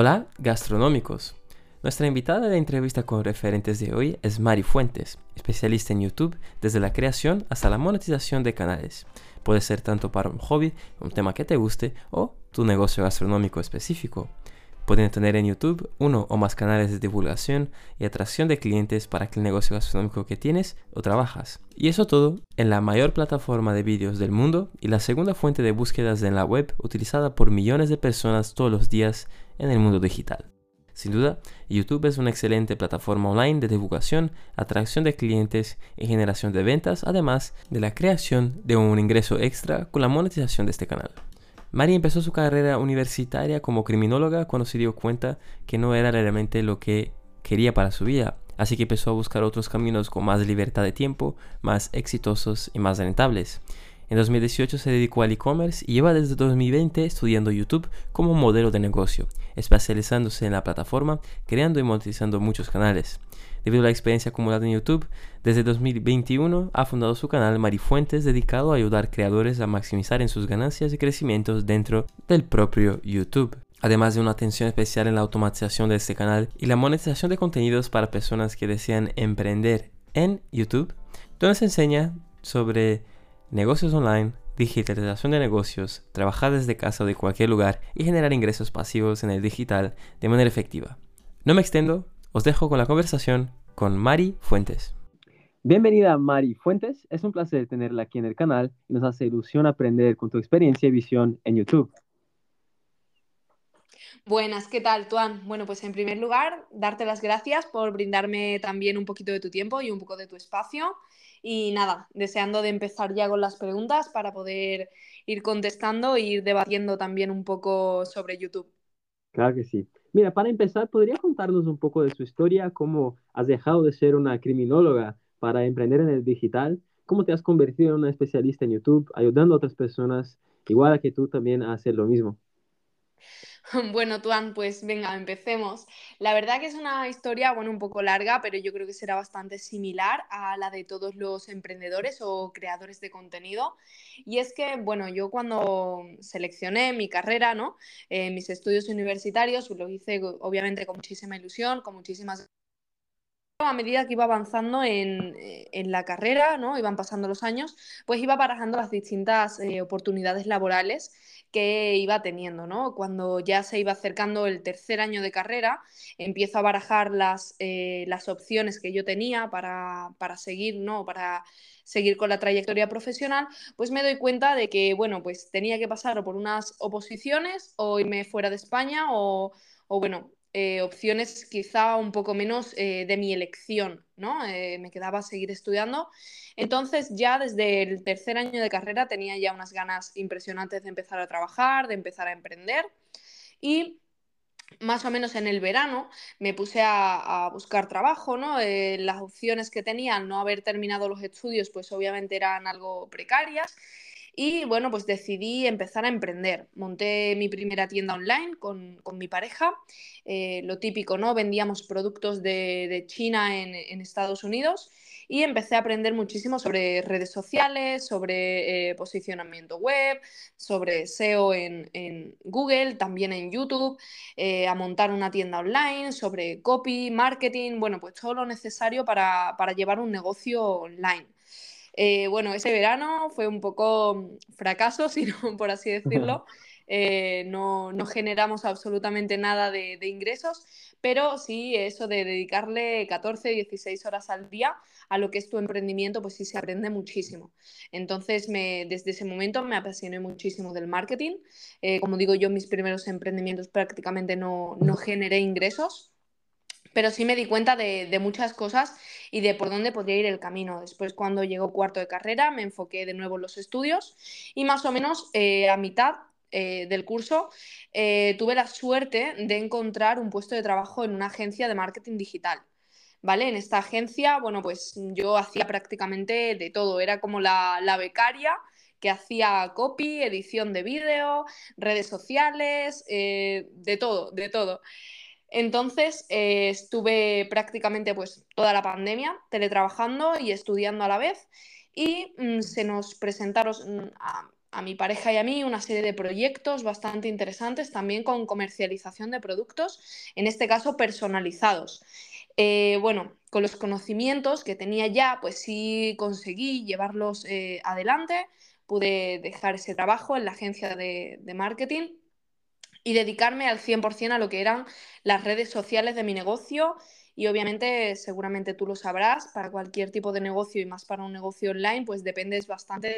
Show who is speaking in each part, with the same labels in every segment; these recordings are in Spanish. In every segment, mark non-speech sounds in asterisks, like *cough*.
Speaker 1: Hola, gastronómicos. Nuestra invitada de entrevista con referentes de hoy es Mari Fuentes, especialista en YouTube desde la creación hasta la monetización de canales. Puede ser tanto para un hobby, un tema que te guste o tu negocio gastronómico específico. Pueden tener en YouTube uno o más canales de divulgación y atracción de clientes para el negocio gastronómico que tienes o trabajas. Y eso todo en la mayor plataforma de vídeos del mundo y la segunda fuente de búsquedas en la web utilizada por millones de personas todos los días en el mundo digital. Sin duda, YouTube es una excelente plataforma online de divulgación, atracción de clientes y generación de ventas, además de la creación de un ingreso extra con la monetización de este canal. Mari empezó su carrera universitaria como criminóloga cuando se dio cuenta que no era realmente lo que quería para su vida, así que empezó a buscar otros caminos con más libertad de tiempo, más exitosos y más rentables. En 2018 se dedicó al e-commerce y lleva desde 2020 estudiando YouTube como modelo de negocio, especializándose en la plataforma, creando y monetizando muchos canales. Debido a la experiencia acumulada en YouTube, desde 2021 ha fundado su canal Marifuentes dedicado a ayudar creadores a maximizar en sus ganancias y crecimientos dentro del propio YouTube. Además de una atención especial en la automatización de este canal y la monetización de contenidos para personas que desean emprender en YouTube, donde se enseña sobre negocios online, digitalización de negocios, trabajar desde casa o de cualquier lugar y generar ingresos pasivos en el digital de manera efectiva. No me extendo, os dejo con la conversación con Mari Fuentes.
Speaker 2: Bienvenida Mari Fuentes, es un placer tenerla aquí en el canal y nos hace ilusión aprender con tu experiencia y visión en YouTube.
Speaker 3: Buenas, ¿qué tal, Tuan? Bueno, pues en primer lugar, darte las gracias por brindarme también un poquito de tu tiempo y un poco de tu espacio. Y nada, deseando de empezar ya con las preguntas para poder ir contestando e ir debatiendo también un poco sobre YouTube.
Speaker 2: Claro que sí. Mira, para empezar, ¿podría contarnos un poco de su historia? ¿Cómo has dejado de ser una criminóloga para emprender en el digital? ¿Cómo te has convertido en una especialista en YouTube, ayudando a otras personas igual a que tú también a hacer lo mismo? *laughs*
Speaker 3: Bueno, Tuan, pues venga, empecemos. La verdad que es una historia, bueno, un poco larga, pero yo creo que será bastante similar a la de todos los emprendedores o creadores de contenido. Y es que, bueno, yo cuando seleccioné mi carrera, ¿no? Eh, mis estudios universitarios, lo hice obviamente con muchísima ilusión, con muchísimas a medida que iba avanzando en, la carrera, ¿no? Iban pasando los años, pues iba barajando las distintas eh, oportunidades laborales que iba teniendo, ¿no? Cuando ya se iba acercando el tercer año de carrera, empiezo a barajar las, eh, las opciones que yo tenía para, seguir, ¿no? Para seguir con la trayectoria profesional, pues me doy cuenta de que, bueno, pues tenía que pasar por unas oposiciones o irme fuera de España o, o bueno, eh, opciones quizá un poco menos eh, de mi elección, ¿no? Eh, me quedaba seguir estudiando. Entonces ya desde el tercer año de carrera tenía ya unas ganas impresionantes de empezar a trabajar, de empezar a emprender y más o menos en el verano me puse a, buscar trabajo, ¿no? las opciones que tenía al no haber terminado los estudios pues obviamente eran algo precarias y bueno, pues decidí empezar a emprender. Monté mi primera tienda online con, mi pareja. Eh, lo típico, ¿no? Vendíamos productos de, China en, Estados Unidos y empecé a aprender muchísimo sobre redes sociales, sobre eh, posicionamiento web, sobre SEO en, Google, también en YouTube, eh, a montar una tienda online, sobre copy, marketing, bueno, pues todo lo necesario para, para llevar un negocio online. Eh, bueno, ese verano fue un poco fracaso, *laughs* si no por así decirlo. *laughs* Eh, no, generamos absolutamente nada de, ingresos, pero sí eso de dedicarle 14, 16 horas al día a lo que es tu emprendimiento, pues sí se aprende muchísimo. Entonces, me, desde ese momento me apasioné muchísimo del marketing. Eh, como digo yo, mis primeros emprendimientos prácticamente no, no generé ingresos, pero sí me di cuenta de, muchas cosas y de por dónde podría ir el camino. Después, cuando llegó cuarto de carrera, me enfoqué de nuevo en los estudios y más o menos eh, a mitad eh, del curso eh, tuve la suerte de encontrar un puesto de trabajo en una agencia de marketing digital. ¿Vale? En esta agencia, bueno, pues yo hacía prácticamente de todo, era como la, la becaria que hacía copy, edición de vídeo, redes sociales, de todo, de todo. Entonces eh, estuve prácticamente pues toda la pandemia teletrabajando y estudiando a la vez y mm, se nos presentaron, mm, a mi pareja y a mí una serie de proyectos bastante interesantes también con comercialización de productos, en este caso personalizados. Eh, bueno, con los conocimientos que tenía ya, pues sí conseguí llevarlos eh, adelante, pude dejar ese trabajo en la agencia de, de marketing y dedicarme al 100% a lo que eran las redes sociales de mi negocio y obviamente, seguramente tú lo sabrás, para cualquier tipo de negocio y más para un negocio online, pues dependes bastante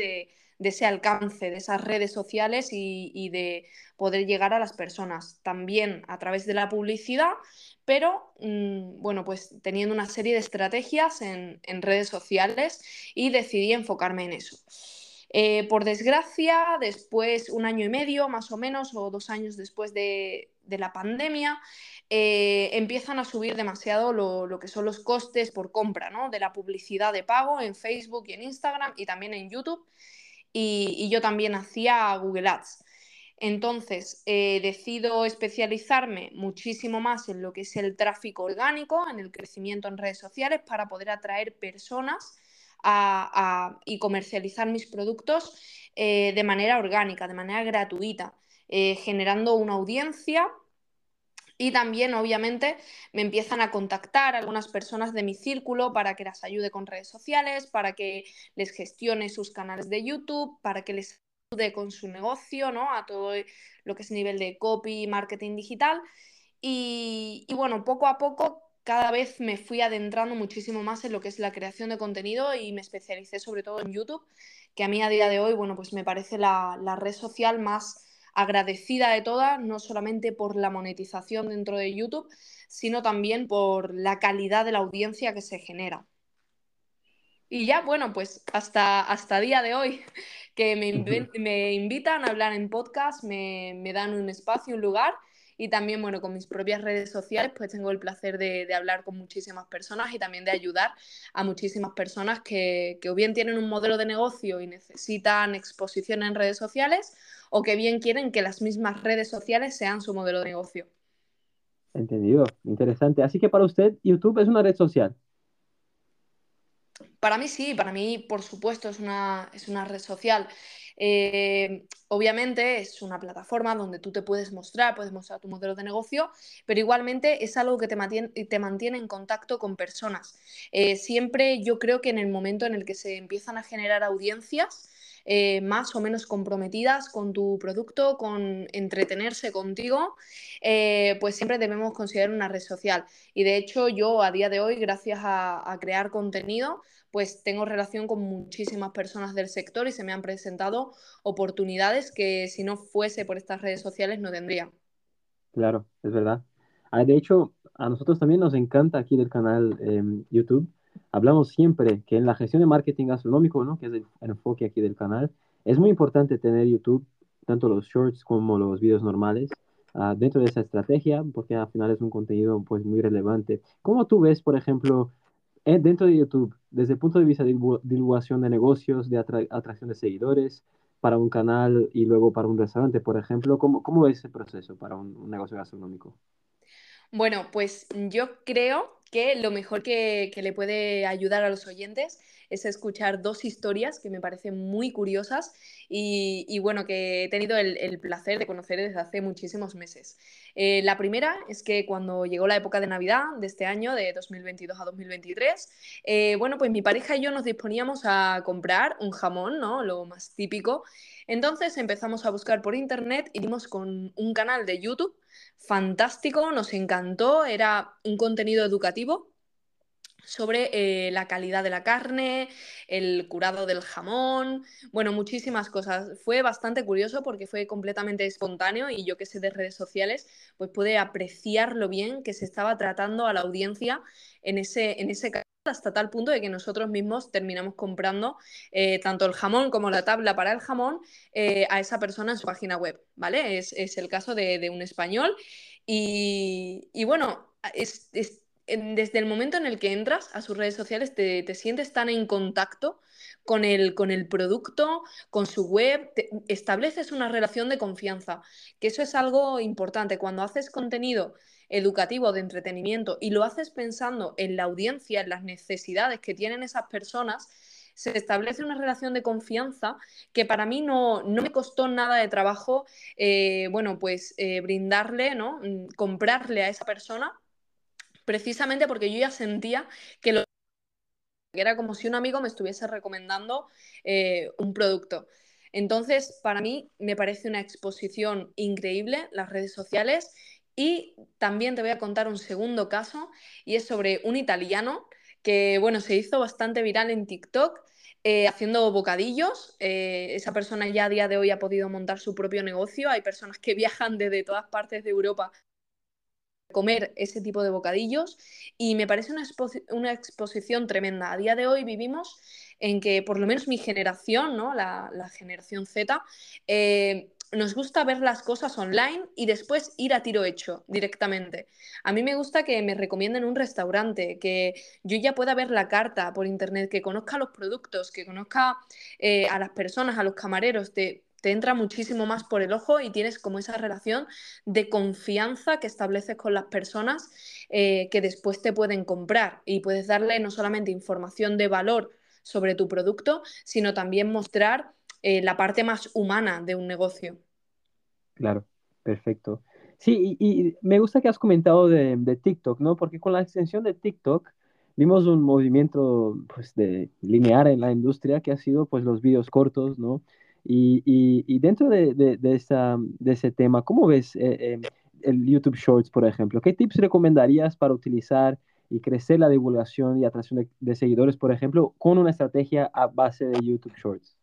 Speaker 3: de, ese alcance, de esas redes sociales y, de poder llegar a las personas. También a través de la publicidad, pero mm, bueno, pues teniendo una serie de estrategias en, redes sociales y decidí enfocarme en eso. Eh, por desgracia, después, un año y medio más o menos, o dos años después de, la pandemia, eh, empiezan a subir demasiado lo, que son los costes por compra, ¿no? De la publicidad de pago en Facebook y en Instagram y también en YouTube. Y, yo también hacía Google Ads. Entonces, eh, decido especializarme muchísimo más en lo que es el tráfico orgánico, en el crecimiento en redes sociales, para poder atraer personas y comercializar mis productos eh, de manera orgánica, de manera gratuita, generando una audiencia y también, obviamente, me empiezan a contactar algunas personas de mi círculo para que las ayude con redes sociales, para que les gestione sus canales de YouTube, para que les ayude con su negocio, ¿no? A todo lo que es nivel de copy, marketing digital. Y, y bueno, poco a poco cada vez me fui adentrando muchísimo más en lo que es la creación de contenido y me especialicé sobre todo en YouTube, que a mí a día de hoy, bueno, pues me parece la, la red social más agradecida de todas, no solamente por la monetización dentro de YouTube, sino también por la calidad de la audiencia que se genera. Y ya, bueno, pues hasta, hasta día de hoy, que me, me invitan a hablar en podcast, me, me, dan un espacio, un lugar, y también, bueno, con mis propias redes sociales, pues tengo el placer de, hablar con muchísimas personas y también de ayudar a muchísimas personas que, que o bien tienen un modelo de negocio y necesitan exposición en redes sociales, o que bien quieren que las mismas redes sociales sean su modelo de negocio.
Speaker 2: Entendido, interesante. Así que para usted, YouTube es una red social.
Speaker 3: Para mí sí, para mí por supuesto es una, es una red social. Eh, obviamente es una plataforma donde tú te puedes mostrar, puedes mostrar tu modelo de negocio, pero igualmente es algo que te mantiene, te mantiene en contacto con personas. Eh, siempre yo creo que en el momento en el que se empiezan a generar audiencias, eh, más o menos comprometidas con tu producto, con entretenerse contigo, eh, pues siempre debemos considerar una red social. Y de hecho yo a día de hoy, gracias a, crear contenido, pues tengo relación con muchísimas personas del sector y se me han presentado oportunidades que si no fuese por estas redes sociales no tendría.
Speaker 2: Claro, es verdad. Ah, de hecho, a nosotros también nos encanta aquí del canal em, YouTube hablamos siempre que en la gestión de marketing gastronómico, ¿no? que es el, enfoque aquí del canal, es muy importante tener YouTube, tanto los shorts como los videos normales, uh, dentro de esa estrategia, porque al final es un contenido pues, muy relevante. ¿Cómo tú ves, por ejemplo, eh, dentro de YouTube, desde el punto de vista de divulgación de negocios, de atracción de seguidores, para un canal y luego para un restaurante, por ejemplo, ¿cómo, cómo ves ese proceso para un, un negocio gastronómico?
Speaker 3: Bueno, pues yo creo que lo mejor que, le puede ayudar a los oyentes es escuchar dos historias que me parecen muy curiosas y, bueno, que he tenido el, placer de conocer desde hace muchísimos meses. Eh, la primera es que cuando llegó la época de Navidad de este año, de 2022 a 2023, eh, bueno, pues mi pareja y yo nos disponíamos a comprar un jamón, ¿no? Lo más típico. Entonces empezamos a buscar por internet y dimos con un canal de YouTube fantástico, nos encantó, era un contenido educativo sobre eh, la calidad de la carne, el curado del jamón, bueno, muchísimas cosas. Fue bastante curioso porque fue completamente espontáneo y yo que sé de redes sociales, pues pude apreciar lo bien que se estaba tratando a la audiencia en ese, en ese hasta tal punto de que nosotros mismos terminamos comprando eh, tanto el jamón como la tabla para el jamón eh, a esa persona en su página web, ¿vale? Es, el caso de, un español y, bueno, es, desde el momento en el que entras a sus redes sociales te, sientes tan en contacto con el, con el producto, con su web, estableces una relación de confianza, que eso es algo importante. Cuando haces contenido educativo, de entretenimiento, y lo haces pensando en la audiencia, en las necesidades que tienen esas personas, se establece una relación de confianza que para mí no, me costó nada de trabajo, eh, bueno, pues eh, brindarle, ¿no? Mm, comprarle a esa persona, precisamente porque yo ya sentía que lo era como si un amigo me estuviese recomendando eh, un producto. Entonces, para mí me parece una exposición increíble las redes sociales y también te voy a contar un segundo caso y es sobre un italiano que, bueno, se hizo bastante viral en TikTok eh, haciendo bocadillos. Eh, esa persona ya a día de hoy ha podido montar su propio negocio. Hay personas que *laughs* viajan desde todas partes de Europa comer ese tipo de bocadillos y me parece una, una exposición tremenda. A día de hoy vivimos en que por lo menos mi generación, ¿no? la, generación Z, eh, nos gusta ver las cosas online y después ir a tiro hecho directamente. A mí me gusta que me recomienden un restaurante, que yo ya pueda ver la carta por internet, que conozca los productos, que conozca eh, a las personas, a los camareros. Te, te entra muchísimo más por el ojo y tienes como esa relación de confianza que estableces con las personas eh, que después te pueden comprar y puedes darle no solamente información de valor sobre tu producto, sino también mostrar eh, la parte más humana de un negocio.
Speaker 2: Claro, perfecto. Sí, y, me gusta que has comentado de, TikTok, ¿no? Porque con la extensión de TikTok vimos un movimiento pues, de lineal en la industria que ha sido pues los vídeos cortos, ¿no? Y, dentro de, de, ese tema, ¿cómo ves eh, eh, el YouTube Shorts, por ejemplo? ¿Qué tips recomendarías para utilizar y crecer la divulgación y atracción de, seguidores, por ejemplo, con una estrategia a base de YouTube Shorts?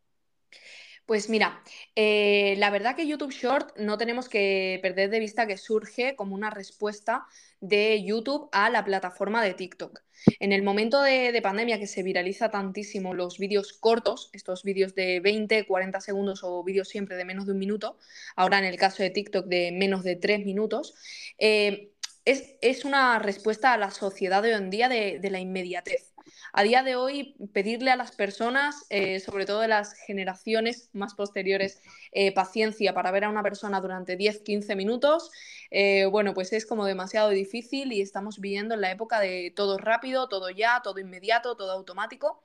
Speaker 3: Pues mira, eh, la verdad que YouTube Short no tenemos que perder de vista que surge como una respuesta de YouTube a la plataforma de TikTok. En el momento de, de pandemia que se viraliza tantísimo los vídeos cortos, estos vídeos de 20, 40 segundos o vídeos siempre de menos de un minuto, ahora en el caso de TikTok de menos de tres minutos, eh, es, una respuesta a la sociedad de hoy en día de, la inmediatez. A día de hoy, pedirle a las personas, eh, sobre todo de las generaciones más posteriores, eh, paciencia para ver a una persona durante 10-15 minutos, eh, bueno, pues es como demasiado difícil y estamos viviendo en la época de todo rápido, todo ya, todo inmediato, todo automático.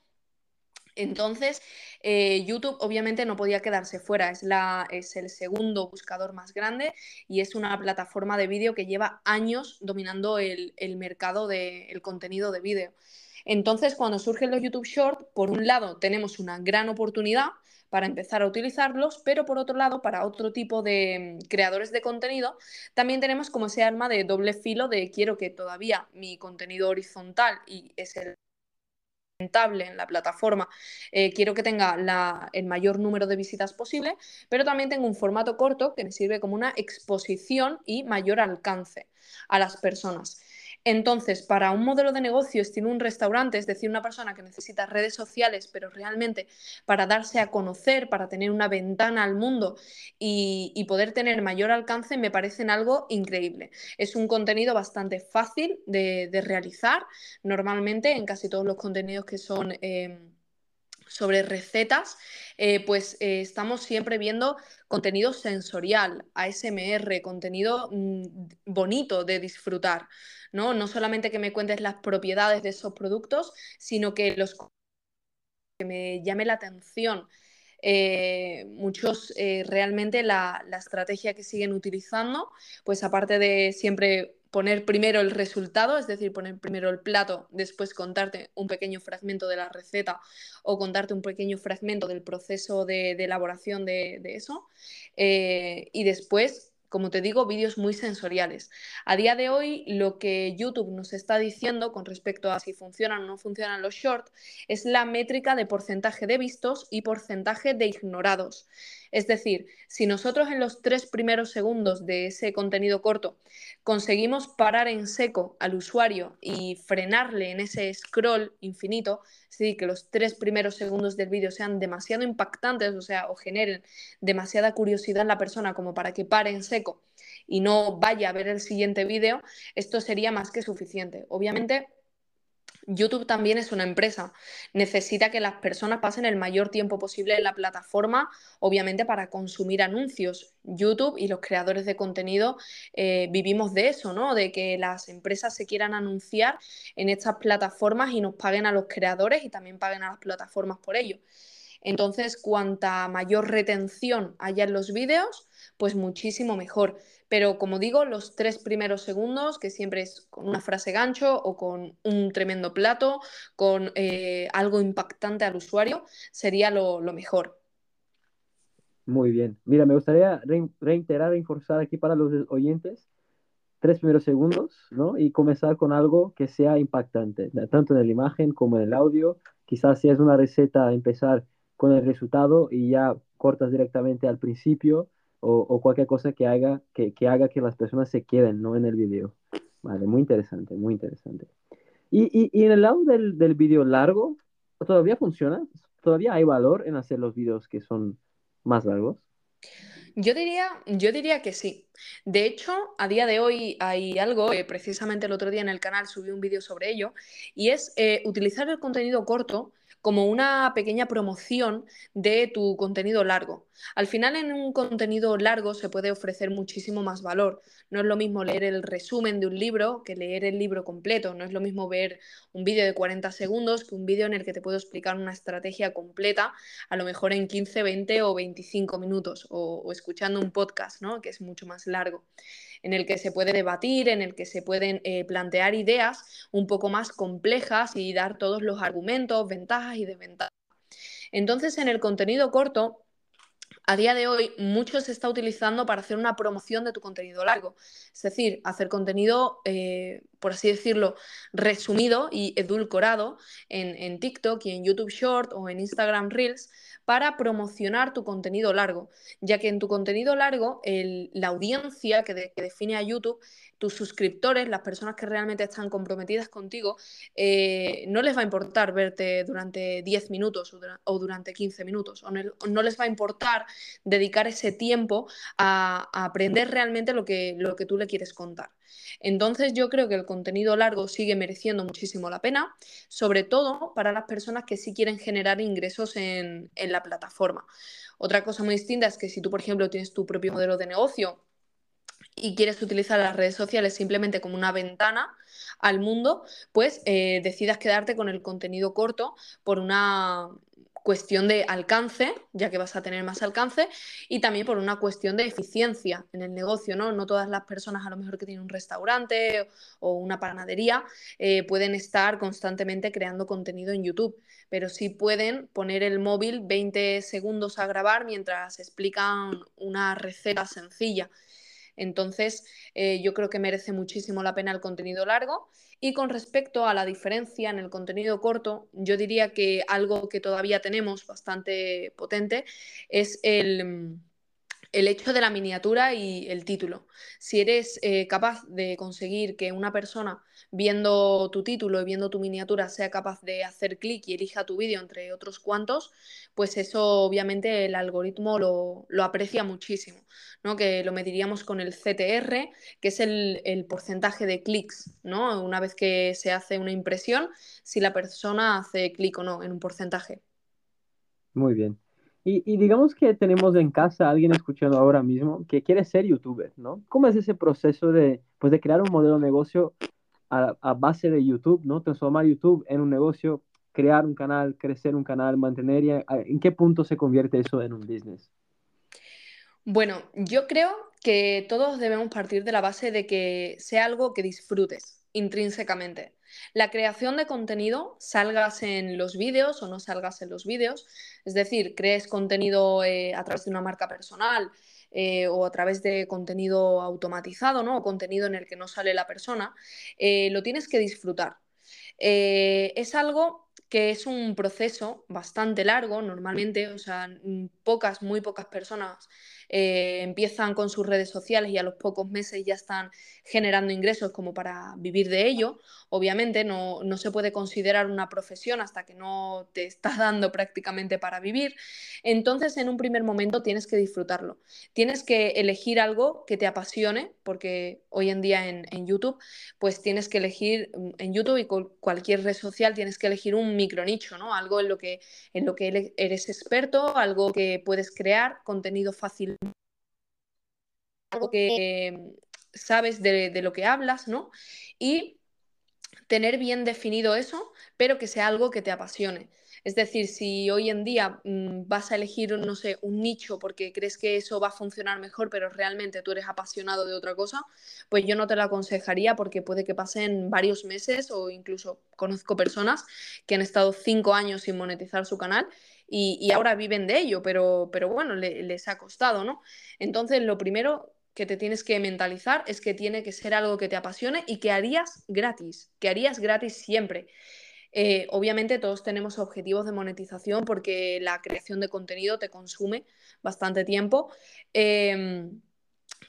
Speaker 3: Entonces, YouTube obviamente no podía quedarse fuera, es, la, es el segundo buscador más grande y es una plataforma de vídeo que lleva años dominando el, mercado del contenido de vídeo. Entonces, cuando surgen los YouTube Short, por un lado tenemos una gran oportunidad para empezar a utilizarlos, pero por otro lado, para otro tipo de mm, creadores de contenido, también tenemos como ese arma de doble filo de quiero que todavía mi contenido horizontal y es el en la plataforma, eh, quiero que tenga el mayor número de visitas posible, pero también tengo un formato corto que me sirve como una exposición y mayor alcance a las personas. Entonces, para un modelo de negocio estilo un restaurante, es decir, una persona que necesita redes sociales, pero realmente para darse a conocer, para tener una ventana al mundo y, poder tener mayor alcance, me parecen algo increíble. Es un contenido bastante fácil de, realizar. Normalmente, en casi todos los contenidos que son... Em, sobre recetas, eh, pues eh, estamos siempre viendo contenido sensorial, ASMR, contenido mm, bonito de disfrutar. ¿no? No solamente que me cuentes las propiedades de esos productos, sino que los que me llame la atención. Eh, muchos realmente la, estrategia que siguen utilizando, pues aparte de siempre poner primero el resultado, es decir, poner primero el plato, después contarte un pequeño fragmento de la receta o contarte un pequeño fragmento del proceso de, elaboración de, eso, eh, y después como te digo, vídeos muy sensoriales. A día de hoy, lo que YouTube nos está diciendo con respecto a si funcionan o no funcionan los shorts es la métrica de porcentaje de vistos y porcentaje de ignorados. Es decir, si nosotros en los tres primeros segundos de ese contenido corto conseguimos parar en seco al usuario y frenarle en ese scroll infinito, es decir, que los tres primeros segundos del vídeo sean demasiado impactantes, o sea, o generen demasiada curiosidad en la persona como para que pare en seco y no vaya a ver el siguiente vídeo, esto sería más que suficiente. Obviamente, YouTube también es una empresa. Necesita que las personas pasen el mayor tiempo posible en la plataforma, obviamente para consumir anuncios. YouTube y los creadores de contenido eh, vivimos de eso, ¿no? De que las empresas se quieran anunciar en estas plataformas y nos paguen a los creadores y también paguen a las plataformas por ello. Entonces, cuanta mayor retención haya en los vídeos, pues muchísimo mejor. Pero como digo, los tres primeros segundos, que siempre es con una frase gancho o con un tremendo plato, con eh, algo impactante al usuario, sería lo, mejor.
Speaker 2: Muy bien. Mira, me gustaría reiterar, reforzar aquí para los oyentes tres primeros segundos, ¿no? Y comenzar con algo que sea impactante, tanto en la imagen como en el audio. Quizás si es una receta, empezar con el resultado y ya cortas directamente al principio o, cualquier cosa que haga que, que, haga que las personas se queden ¿no? en el video. Vale, muy interesante, muy interesante. Y, y, en el lado del, del video largo, ¿todavía funciona? ¿Todavía hay valor en hacer los videos que son más largos?
Speaker 3: Yo diría, yo diría que sí. De hecho, a día de hoy hay algo, eh, precisamente el otro día en el canal subí un vídeo sobre ello, y es eh, utilizar el contenido corto como una pequeña promoción de tu contenido largo. Al final en un contenido largo se puede ofrecer muchísimo más valor. No es lo mismo leer el resumen de un libro que leer el libro completo. No es lo mismo ver un vídeo de 40 segundos que un vídeo en el que te puedo explicar una estrategia completa, a lo mejor en 15, 20 o 25 minutos, o, escuchando un podcast, ¿no? que es mucho más largo en el que se puede debatir, en el que se pueden eh, plantear ideas un poco más complejas y dar todos los argumentos, ventajas y desventajas. Entonces, en el contenido corto, a día de hoy mucho se está utilizando para hacer una promoción de tu contenido largo. Es decir, hacer contenido, eh, por así decirlo, resumido y edulcorado en, TikTok y en YouTube Short o en Instagram Reels para promocionar tu contenido largo, ya que en tu contenido largo la audiencia que, define a YouTube, tus suscriptores, las personas que realmente están comprometidas contigo, eh, no les va a importar verte durante 10 minutos o, durante 15 minutos, o no, les va a importar dedicar ese tiempo a, aprender realmente lo que, lo que tú le quieres contar. Entonces yo creo que el contenido largo sigue mereciendo muchísimo la pena, sobre todo para las personas que sí quieren generar ingresos en, la plataforma. Otra cosa muy distinta es que si tú, por ejemplo, tienes tu propio modelo de negocio y quieres utilizar las redes sociales simplemente como una ventana al mundo, pues eh, decidas quedarte con el contenido corto por una, cuestión de alcance, ya que vas a tener más alcance, y también por una cuestión de eficiencia en el negocio, ¿no? No todas las personas a lo mejor que tienen un restaurante o una panadería eh, pueden estar constantemente creando contenido en YouTube, pero sí pueden poner el móvil 20 segundos a grabar mientras explican una receta sencilla. Entonces, eh, yo creo que merece muchísimo la pena el contenido largo. Y con respecto a la diferencia en el contenido corto, yo diría que algo que todavía tenemos bastante potente es el el hecho de la miniatura y el título. Si eres eh, capaz de conseguir que una persona viendo tu título y viendo tu miniatura sea capaz de hacer clic y elija tu vídeo entre otros cuantos, pues eso obviamente el algoritmo lo, aprecia muchísimo, ¿no? que lo mediríamos con el CTR, que es el, el porcentaje de clics, ¿no? una vez que se hace una impresión, si la persona hace clic o no en un porcentaje.
Speaker 2: Muy bien. Y, digamos que tenemos en casa a alguien escuchando ahora mismo que quiere ser youtuber, ¿no? ¿Cómo es ese proceso de, pues, de crear un modelo de negocio a, base de YouTube, ¿no? Transformar YouTube en un negocio, crear un canal, crecer un canal, mantener, ¿en qué punto se convierte eso en un business?
Speaker 3: Bueno, yo creo que todos debemos partir de la base de que sea algo que disfrutes intrínsecamente. La creación de contenido, salgas en los vídeos o no salgas en los vídeos, es decir, crees contenido eh, a través de una marca personal eh, o a través de contenido automatizado, ¿no? O contenido en el que no sale la persona, eh, lo tienes que disfrutar. es algo que es un proceso bastante largo normalmente, o sea, pocas, muy pocas personas eh, empiezan con sus redes sociales y a los pocos meses ya están generando ingresos como para vivir de ello. Obviamente no, no se puede considerar una profesión hasta que no te está *laughs* dando prácticamente para vivir. Entonces, en un primer momento tienes que disfrutarlo. Tienes que elegir algo que te apasione, porque hoy en día en, en YouTube, pues tienes que elegir mm, en YouTube y cualquier red social tienes que elegir un micronicho, ¿no? Algo en lo que, en lo que eres experto, algo que puedes crear, contenido fácil, algo que sabes de, de lo que hablas, ¿no? Y tener bien definido eso, pero que sea algo que te apasione. Es decir, si hoy en día mm, vas a elegir, no sé, un nicho porque crees que eso va a funcionar mejor, pero realmente tú eres apasionado de otra cosa, pues yo no te lo aconsejaría porque puede que pasen varios meses o incluso conozco personas que han estado cinco años sin monetizar su canal y, ahora viven de ello, pero, pero bueno, les ha costado, ¿no? Entonces, lo primero que te tienes que mentalizar es que tiene que ser algo que te apasione y que harías gratis, que harías gratis siempre. Eh, obviamente todos tenemos objetivos de monetización porque la creación de contenido te consume bastante tiempo. Em,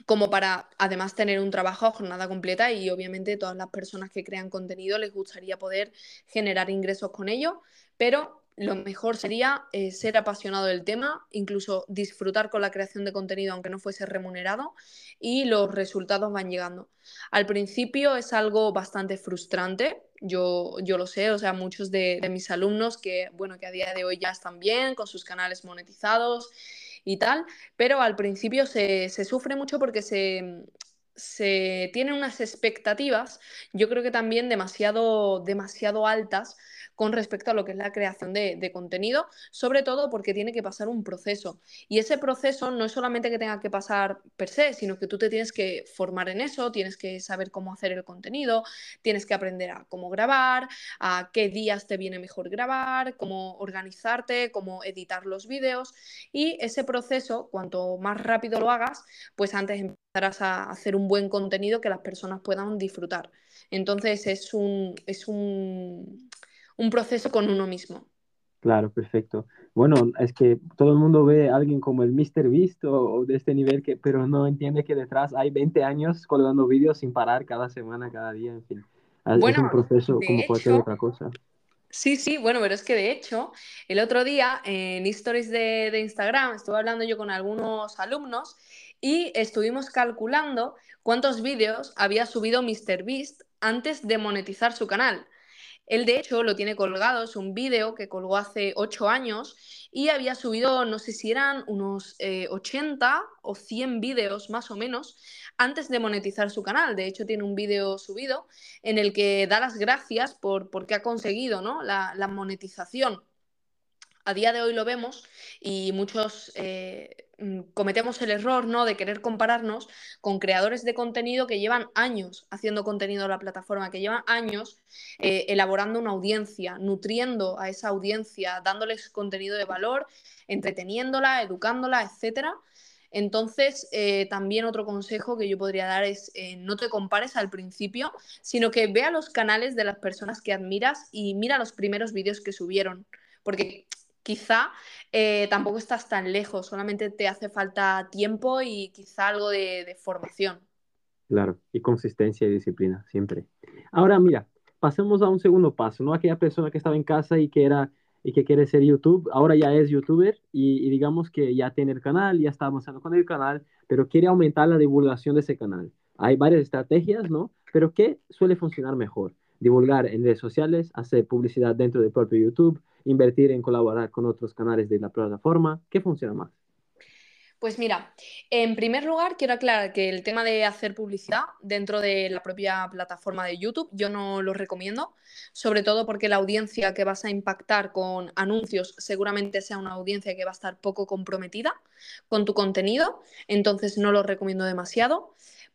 Speaker 3: como para además tener un trabajo a jornada completa y obviamente todas las personas que crean contenido les gustaría poder generar ingresos con ello, pero lo mejor sería eh, ser apasionado del tema, incluso disfrutar con la creación de contenido aunque no fuese remunerado y los resultados van llegando. Al principio es algo bastante frustrante, yo, yo lo sé, o sea, muchos de, mis alumnos que, bueno, que a día de hoy ya están bien con sus canales monetizados y tal, pero al principio se, se sufre mucho porque se, se tienen unas expectativas, yo creo que también demasiado, demasiado altas con respecto a lo que es la creación de, contenido, sobre todo porque tiene que pasar un proceso. Y ese proceso no es solamente que tenga que pasar per se, sino que tú te tienes que formar en eso, tienes que saber cómo hacer el contenido, tienes que aprender a cómo grabar, a qué días te viene mejor grabar, cómo organizarte, cómo editar los vídeos. Y ese proceso, cuanto más rápido lo hagas, pues antes empezarás a hacer un buen contenido que las personas puedan disfrutar. Entonces es un, es un un proceso con uno mismo.
Speaker 2: Claro, perfecto. Bueno, es que todo el mundo ve a alguien como el Mr. Beast o, de este nivel, que, pero no entiende que detrás hay 20 años colgando vídeos sin parar cada semana, cada día, en fin. Bueno, es un proceso como cualquier otra cosa.
Speaker 3: Sí, sí, bueno, pero es que de hecho, el otro día en Stories de, de Instagram estuve hablando yo con algunos alumnos y estuvimos calculando cuántos vídeos había subido Mr. Beast antes de monetizar su canal. Él, de hecho, lo tiene colgado, es un vídeo que colgó hace 8 años y había subido, no sé si eran unos 80 eh, o 100 vídeos más o menos antes de monetizar su canal. De hecho, tiene un vídeo subido en el que da las gracias por, porque ha conseguido ¿no? la, la monetización a día de hoy lo vemos y muchos eh, cometemos el error ¿no? de querer compararnos con creadores de contenido que llevan años haciendo contenido en la plataforma, que llevan años eh, elaborando una audiencia, nutriendo a esa audiencia, dándoles contenido de valor, entreteniéndola, educándola, etc. Entonces, eh, también otro consejo que yo podría dar es no te compares al principio, sino que vea los canales de las personas que admiras y mira los primeros vídeos que subieron. Porque quizá eh, tampoco estás tan lejos, solamente te hace falta tiempo y quizá algo de, formación.
Speaker 2: Claro, y consistencia y disciplina, siempre. Ahora, mira, pasemos a un segundo paso, ¿no? Aquella persona que estaba en casa y que era y que quiere ser YouTube, ahora ya es youtuber y, digamos que ya tiene el canal, ya está avanzando con el canal, pero quiere aumentar la divulgación de ese canal. Hay varias estrategias, ¿no? Pero ¿qué suele funcionar mejor? Divulgar en redes sociales, hacer publicidad dentro del propio YouTube, invertir en colaborar con otros canales de la plataforma? ¿Qué funciona más?
Speaker 3: Pues mira, en primer lugar quiero aclarar que el tema de hacer publicidad dentro de la propia plataforma de YouTube yo no lo recomiendo, sobre todo porque la audiencia que vas a impactar con anuncios seguramente sea una audiencia que va a estar poco comprometida con tu contenido, entonces no lo recomiendo demasiado.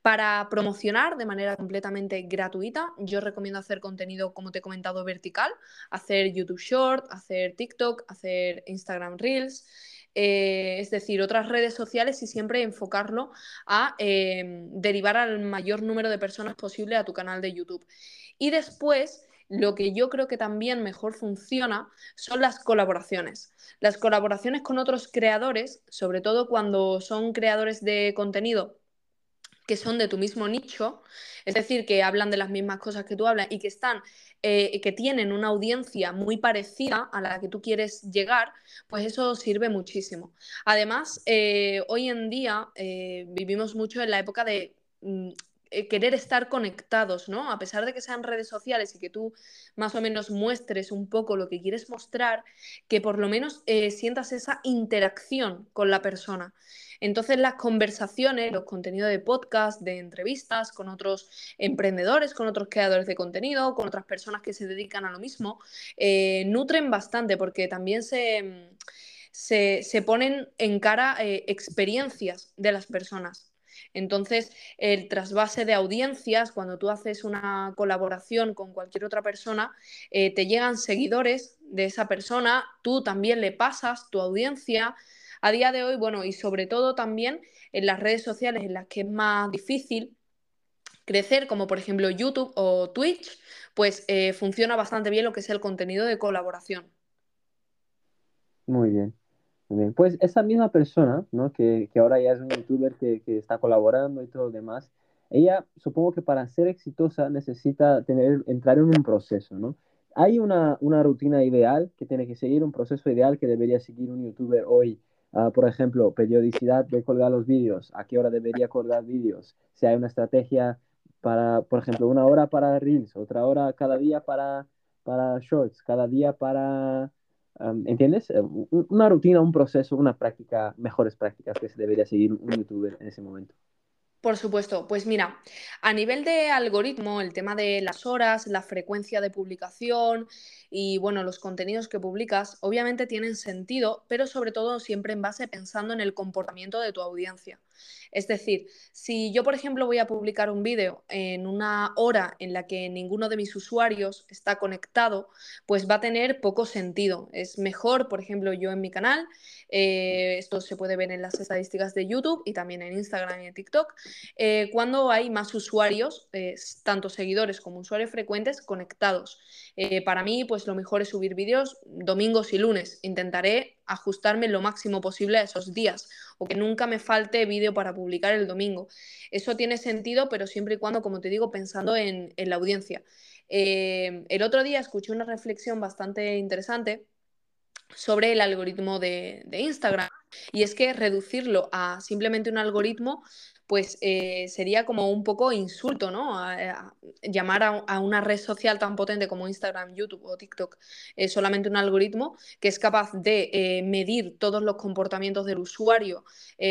Speaker 3: Para promocionar de manera completamente gratuita, yo recomiendo hacer contenido, como te he comentado, vertical, hacer YouTube Short, hacer TikTok, hacer Instagram Reels. Eh, es decir, otras redes sociales y siempre enfocarlo a em, derivar al mayor número de personas posible a tu canal de YouTube. Y después lo que yo creo que también mejor funciona son las colaboraciones. Las colaboraciones con otros creadores, sobre todo cuando son creadores de contenido que son de tu mismo nicho, es decir, que hablan de las mismas cosas que tú hablas y que están, eh, que tienen una audiencia muy parecida a la que tú quieres llegar, pues eso sirve muchísimo. Además, eh, hoy en día eh, vivimos mucho en la época de mm, querer estar conectados, ¿no? A pesar de que sean redes sociales y que tú más o menos muestres un poco lo que quieres mostrar, que por lo menos sientas esa interacción con la persona. Entonces las conversaciones, los contenidos de podcast, de entrevistas con otros emprendedores, con otros creadores de contenido, con otras personas que se dedican a lo mismo, eh, nutren bastante porque también se, se, ponen en cara eh, experiencias de las personas. Entonces, el trasvase de audiencias, cuando tú haces una colaboración con cualquier otra persona, eh, te llegan seguidores de esa persona, tú también le pasas tu audiencia, a día de hoy, bueno, y sobre todo también en las redes sociales en las que es más difícil crecer, como por ejemplo YouTube o Twitch, pues eh, funciona bastante bien lo que es el contenido de colaboración.
Speaker 2: Muy bien. Bien. Pues esa misma persona, ¿no? que, ahora ya es un youtuber que, que, está colaborando y todo lo demás, ella supongo que para ser exitosa necesita tener, entrar en un proceso, ¿no? Hay una, una rutina ideal que tiene que seguir, un proceso ideal que debería seguir un youtuber hoy Ah, por ejemplo, periodicidad de colgar los vídeos, a qué hora debería colgar vídeos, si hay una estrategia para, por ejemplo, una hora para Reels, otra hora cada día para, para Shorts, cada día para, ¿entiendes? Eh, una rutina, un proceso, una práctica, mejores prácticas que se debería seguir un youtuber en ese momento.
Speaker 3: Por supuesto, pues mira, a nivel de algoritmo, el tema de las horas, la frecuencia de publicación y bueno, los contenidos que publicas, obviamente tienen sentido, pero sobre todo siempre en base pensando en el comportamiento de tu audiencia. Es decir, si yo, por ejemplo, voy a publicar un vídeo en una hora en la que ninguno de mis usuarios está conectado, pues va a tener poco sentido. Es mejor, por ejemplo, yo en mi canal, eh, esto se puede ver en las estadísticas de YouTube y también en Instagram y en TikTok, eh, cuando hay más usuarios, eh, tanto seguidores como usuarios frecuentes, conectados. para mí, pues lo mejor es subir vídeos domingos y lunes. Intentaré ajustarme lo máximo posible a esos días o que nunca me falte vídeo para publicar el domingo. Eso tiene sentido, pero siempre y cuando, como te digo, pensando en, la audiencia. Eh, el otro día escuché una reflexión bastante interesante sobre el algoritmo de, de Instagram y es que reducirlo a simplemente un algoritmo pues eh, sería como un poco insulto, ¿no? llamar a, una red social tan potente como Instagram, YouTube o TikTok eh, solamente un algoritmo que es capaz de eh, medir todos los comportamientos del usuario,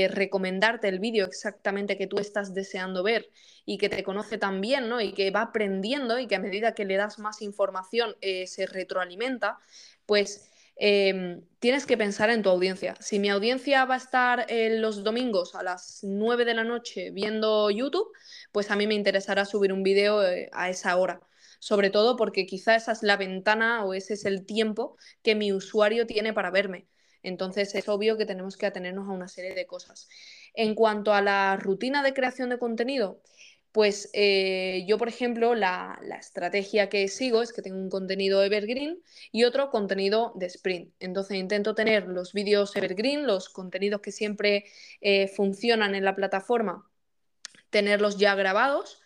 Speaker 3: recomendarte el vídeo exactamente que tú estás deseando ver y que te conoce tan bien, ¿no? Y que va aprendiendo y que a medida que le das más información se retroalimenta, pues Em, tienes que pensar en tu audiencia. Si mi audiencia va a estar los domingos a las 9 de la noche viendo YouTube, pues a mí me interesará subir un vídeo eh, a esa hora. Sobre todo porque quizá esa es la ventana o ese es el tiempo que mi usuario tiene para verme. Entonces es obvio que tenemos que atenernos a una serie de cosas. En cuanto a la rutina de creación de contenido, pues eh, yo, por ejemplo, la, estrategia que sigo es que tengo un contenido evergreen y otro contenido de sprint. Entonces intento tener los vídeos evergreen, los contenidos que siempre eh, funcionan en la plataforma, tenerlos ya grabados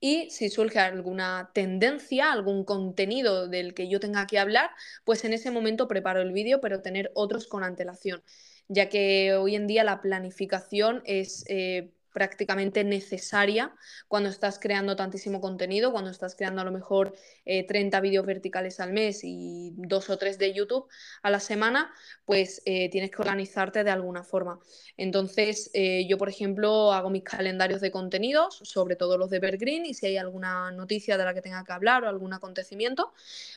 Speaker 3: y si surge alguna tendencia, algún contenido del que yo tenga que hablar, pues en ese momento preparo el vídeo, pero tener otros con antelación, ya que hoy en día la planificación es... Eh, prácticamente necesaria cuando estás creando tantísimo contenido, cuando estás creando a lo mejor 30 eh, vídeos verticales al mes y dos o tres de YouTube a la semana, pues eh, tienes que organizarte de alguna forma. Entonces, eh, yo, por ejemplo, hago mis calendarios de contenidos, sobre todo los de Evergreen, y si hay alguna noticia de la que tenga que hablar o algún acontecimiento,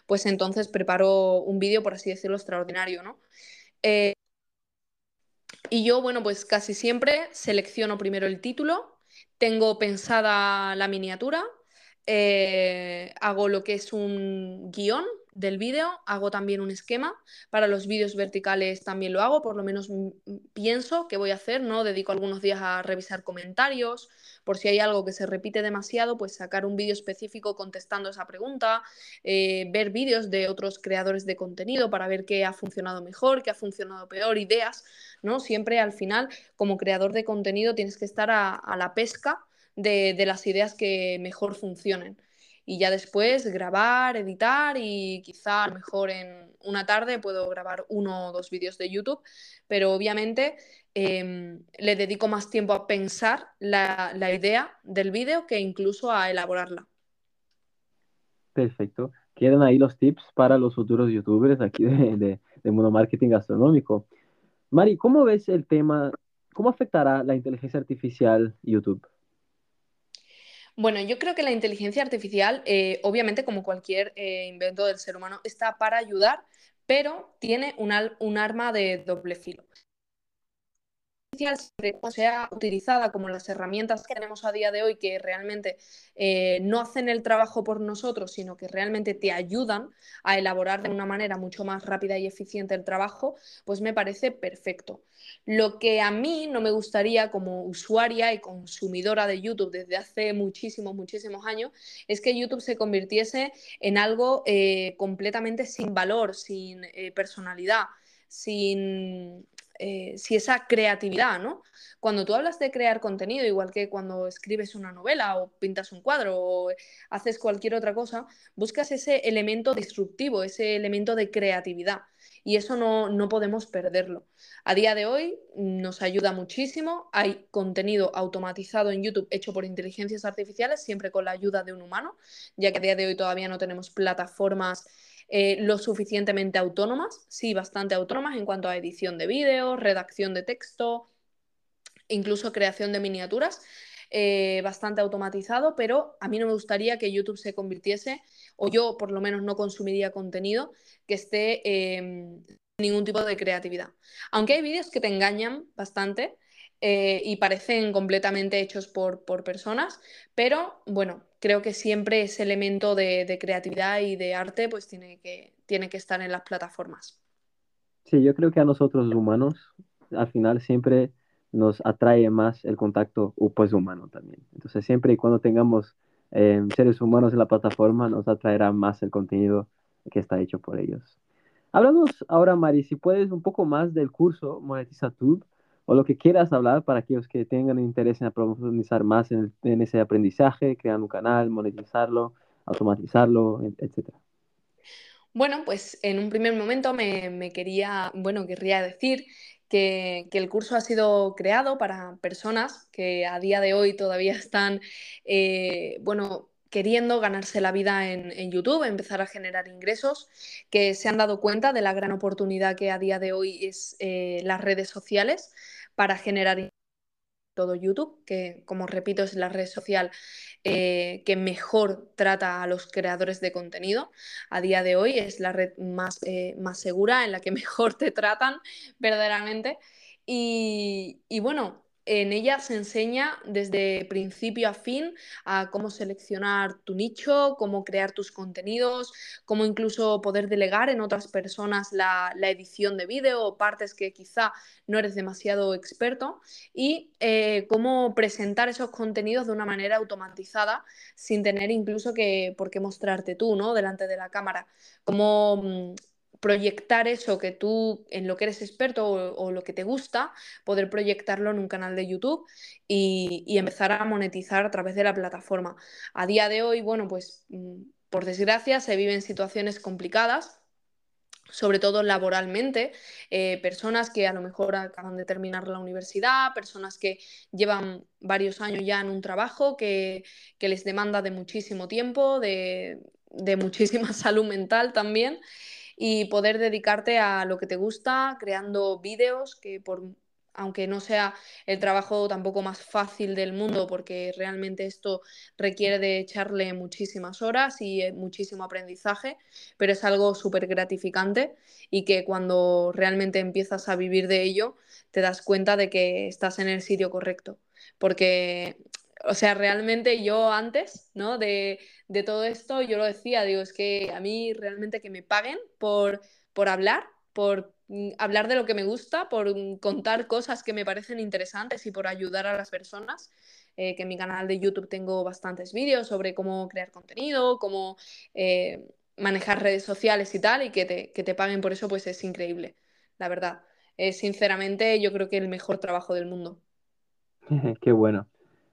Speaker 3: pues entonces preparo un vídeo, por así decirlo, extraordinario, ¿no? Y yo, bueno, pues casi siempre selecciono primero el título, tengo pensada la miniatura, eh, hago lo que es un guion, del vídeo hago también un esquema. Para los vídeos verticales también lo hago, por lo menos pienso que voy a hacer, ¿no? Dedico algunos días a revisar comentarios, por si hay algo que se repite demasiado, pues sacar un vídeo específico contestando esa pregunta, eh, ver vídeos de otros creadores de contenido para ver qué ha funcionado mejor, qué ha funcionado peor, ideas, ¿no? Siempre al final, como creador de contenido, tienes que estar a, la pesca de las ideas que mejor funcionen y ya después grabar, editar y quizá a lo mejor en una tarde puedo grabar uno o dos vídeos de YouTube, pero obviamente em, le dedico más tiempo a pensar la, idea del vídeo que incluso a elaborarla.
Speaker 2: Perfecto. Quedan ahí los tips para los futuros youtubers aquí de, de, de Mundo Marketing Gastronómico. Mari, ¿cómo ves el tema? ¿Cómo afectará la inteligencia artificial YouTube?
Speaker 3: Bueno, yo creo que la inteligencia artificial, eh, obviamente como cualquier eh, invento del ser humano, está para ayudar, pero tiene un arma de doble filo sea utilizada como las herramientas que tenemos a día de hoy, que realmente eh, no hacen el trabajo por nosotros, sino que realmente te ayudan a elaborar de una manera mucho más rápida y eficiente el trabajo, pues me parece perfecto. Lo que a mí no me gustaría como usuaria y consumidora de YouTube desde hace muchísimos, muchísimos años, es que YouTube se convirtiese en algo eh, completamente sin valor, sin eh, personalidad, sin eh, si esa creatividad, ¿no? Cuando tú hablas de crear contenido, igual que cuando escribes una novela o pintas un cuadro o haces cualquier otra cosa, buscas ese elemento disruptivo, ese elemento de creatividad. Y eso no, no podemos perderlo. A día de hoy nos ayuda muchísimo. Hay contenido automatizado en YouTube hecho por inteligencias artificiales, siempre con la ayuda de un humano, ya que a día de hoy todavía no tenemos plataformas eh, lo suficientemente autónomas, sí, bastante autónomas en cuanto a edición de vídeo, redacción de texto, incluso creación de miniaturas, eh, bastante automatizado, pero a mí no me gustaría que YouTube se convirtiese, o yo por lo menos no consumiría contenido que esté sin ningún tipo de creatividad. Aunque hay vídeos que te engañan bastante, eh, y parecen completamente hechos por, personas, pero bueno, creo que siempre ese elemento de, creatividad y de arte pues tiene que, tiene que estar en las plataformas.
Speaker 2: Sí, yo creo que a nosotros humanos al final siempre nos atrae más el contacto pues humano también. Entonces siempre y cuando tengamos eh, seres humanos en la plataforma nos atraerá más el contenido que está hecho por ellos. Hablamos ahora, Mari, si puedes un poco más del curso Monetiza Tube o lo que quieras hablar para aquellos que tengan interés en profundizar más en, ese aprendizaje, crear un canal, monetizarlo, automatizarlo, etc.
Speaker 3: Bueno, pues en un primer momento me, quería, bueno, querría decir que, el curso ha sido creado para personas que a día de hoy todavía están, eh, bueno, queriendo ganarse la vida en, YouTube, empezar a generar ingresos, que se han dado cuenta de la gran oportunidad que a día de hoy es eh, las redes sociales para generar todo YouTube, que como repito es la red social eh, que mejor trata a los creadores de contenido. A día de hoy es la red más, eh, más segura, en la que *laughs* mejor te tratan verdaderamente. Y, y bueno, en ella se enseña desde principio a fin a cómo seleccionar tu nicho, cómo crear tus contenidos, cómo incluso poder delegar en otras personas la, edición de vídeo o partes que quizá no eres demasiado experto y eh, cómo presentar esos contenidos de una manera automatizada sin tener incluso que por qué mostrarte tú, ¿no? Delante de la cámara. Cómo mm, proyectar eso que tú, en lo que eres experto o, lo que te gusta, poder proyectarlo en un canal de YouTube y, empezar a monetizar a través de la plataforma. A día de hoy, bueno, pues mm, por desgracia se viven situaciones complicadas sobre todo laboralmente, eh, personas que a lo mejor acaban de terminar la universidad, personas que llevan varios años ya en un trabajo que, les demanda de muchísimo tiempo, de, de muchísima *laughs* salud mental también y poder dedicarte a lo que te gusta, creando vídeos que por aunque no sea el trabajo tampoco más fácil del mundo, porque realmente esto requiere de echarle muchísimas horas y eh, muchísimo aprendizaje, pero es algo súper gratificante y que cuando realmente empiezas a vivir de ello, te das cuenta de que estás en el sitio correcto, porque o sea, realmente yo antes, ¿no? De, de, todo esto, yo lo decía, digo, es que a mí realmente que me paguen por, por hablar, por mm, hablar de lo que me gusta, por mm, contar cosas que me parecen interesantes y por ayudar a las personas. Eh, que en mi canal de YouTube tengo bastantes vídeos sobre cómo crear contenido, cómo eh, manejar redes sociales y tal, y que te, que te, paguen por eso, pues es increíble, la verdad. Es sinceramente yo creo que el mejor trabajo del mundo. *laughs*
Speaker 2: Qué bueno.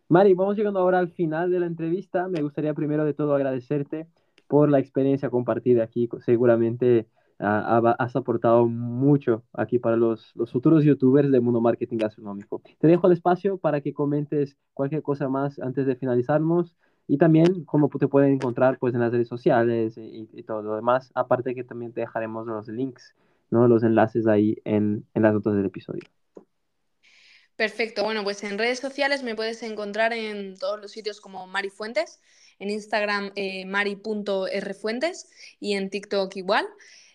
Speaker 2: Mari, vamos llegando ahora al final de la entrevista. Me gustaría primero de todo agradecerte por la experiencia compartida aquí. Seguramente has aportado mucho aquí para los, los, futuros youtubers del mundo marketing gastronómico. Te dejo el espacio para que comentes cualquier cosa más antes de finalizarnos y también cómo te pueden encontrar pues en las redes sociales y, y todo lo demás, aparte que también te dejaremos los links, ¿no? los enlaces ahí en, en las notas del episodio.
Speaker 3: Perfecto, bueno, pues en redes sociales me puedes encontrar en todos los sitios como Mari Fuentes, en Instagram eh, mari.rfuentes y en TikTok igual.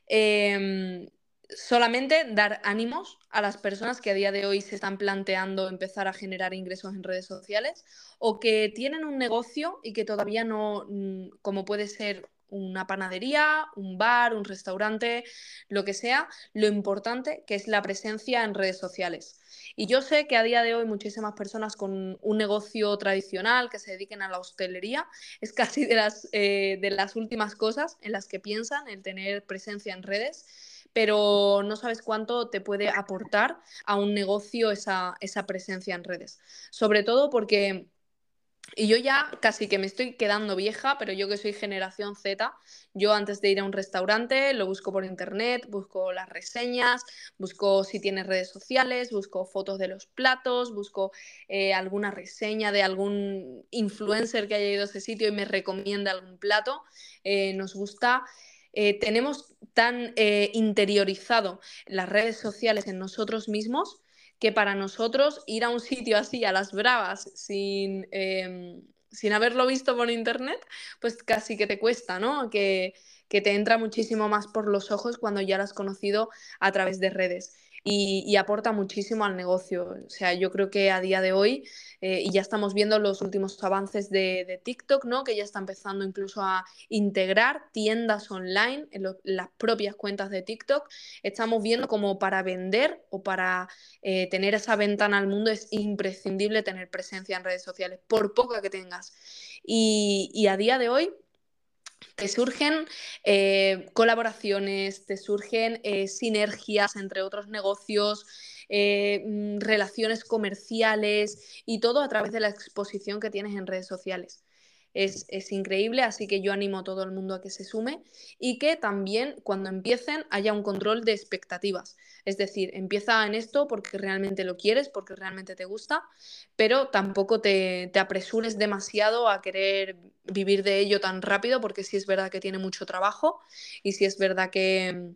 Speaker 3: Em, solamente dar ánimos a las personas que a día de hoy se están planteando empezar a generar ingresos en redes sociales o que tienen un negocio y que todavía no, mm, como puede ser una panadería, un bar, un restaurante, lo que sea, lo importante que es la presencia en redes sociales. Y yo sé que a día de hoy muchísimas personas con un negocio tradicional que se dediquen a la hostelería es *laughs* casi de las, eh, de las últimas cosas en las que piensan el tener presencia en redes pero no sabes cuánto te puede aportar a un negocio esa, esa presencia en redes. Sobre todo porque y yo ya casi que me estoy quedando vieja, pero yo que soy generación Z, yo antes de ir a un restaurante lo busco por internet, busco las reseñas, busco si tiene redes sociales, busco fotos de los platos, busco eh, alguna reseña de algún influencer que haya ido a ese sitio y me recomienda algún plato. Eh, nos gusta. Eh, tenemos tan interiorizado las redes sociales en nosotros mismos que para nosotros ir a un sitio así a las bravas sin, em, sin haberlo visto por internet, pues casi que te cuesta, ¿no? Que, que te entra muchísimo más por los ojos cuando ya lo has conocido a través de redes y, aporta muchísimo al negocio. O sea, yo creo que a día de hoy, eh, y ya estamos viendo los últimos avances de, TikTok, ¿no? que ya está empezando incluso a integrar tiendas online en las propias cuentas de TikTok, estamos viendo como para vender o para eh, tener esa ventana al mundo es imprescindible tener presencia en redes sociales, por poca que tengas. y a día de hoy, te surgen eh, colaboraciones, te surgen eh, sinergias entre otros negocios, eh, mm, relaciones comerciales y todo a través de la exposición que tienes en redes sociales es, increíble, así que yo animo a todo el mundo a que se sume y que también cuando empiecen haya un control de expectativas. Es decir, empieza en esto porque realmente lo quieres, porque realmente te gusta, pero tampoco te, te apresures demasiado a querer vivir de ello tan rápido porque sí es verdad que tiene mucho trabajo y sí es verdad que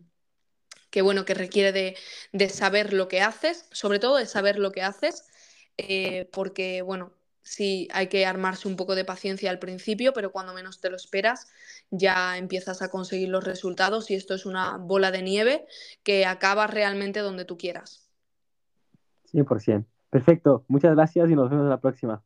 Speaker 3: que bueno, que requiere de, de, saber lo que haces, sobre todo de saber lo que haces, eh, porque bueno, sí hay que armarse un poco de paciencia al principio, pero cuando menos te lo esperas ya empiezas a conseguir los resultados y esto es una bola de nieve que acaba realmente donde tú quieras.
Speaker 2: 100%. Perfecto. Muchas gracias y nos vemos la próxima.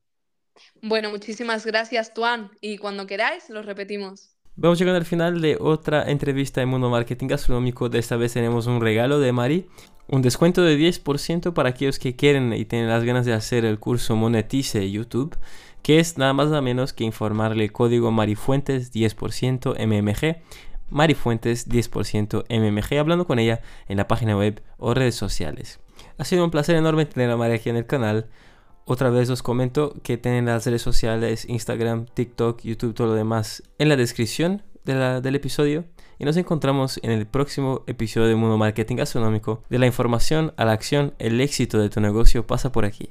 Speaker 3: Bueno, muchísimas gracias, Tuan. Y cuando queráis, lo repetimos.
Speaker 1: Vamos llegando al final de otra entrevista en Mundo Marketing Gastronómico. De esta vez tenemos un regalo de Mari un descuento de 10% para aquellos que quieren y tienen las ganas de hacer el curso Monetice YouTube, que es nada más nada menos que informarle el código Marifuentes 10% MMG. Marifuentes 10% MMG, hablando con ella en la página web o redes sociales. Ha sido un placer enorme tener a María aquí en el canal. Otra vez os comento que tienen las redes sociales, Instagram, TikTok, YouTube, todo lo demás en la descripción del episodio y nos encontramos en el próximo episodio de Mundo Marketing Gastronómico. De la información a la acción, el éxito de tu negocio pasa por aquí.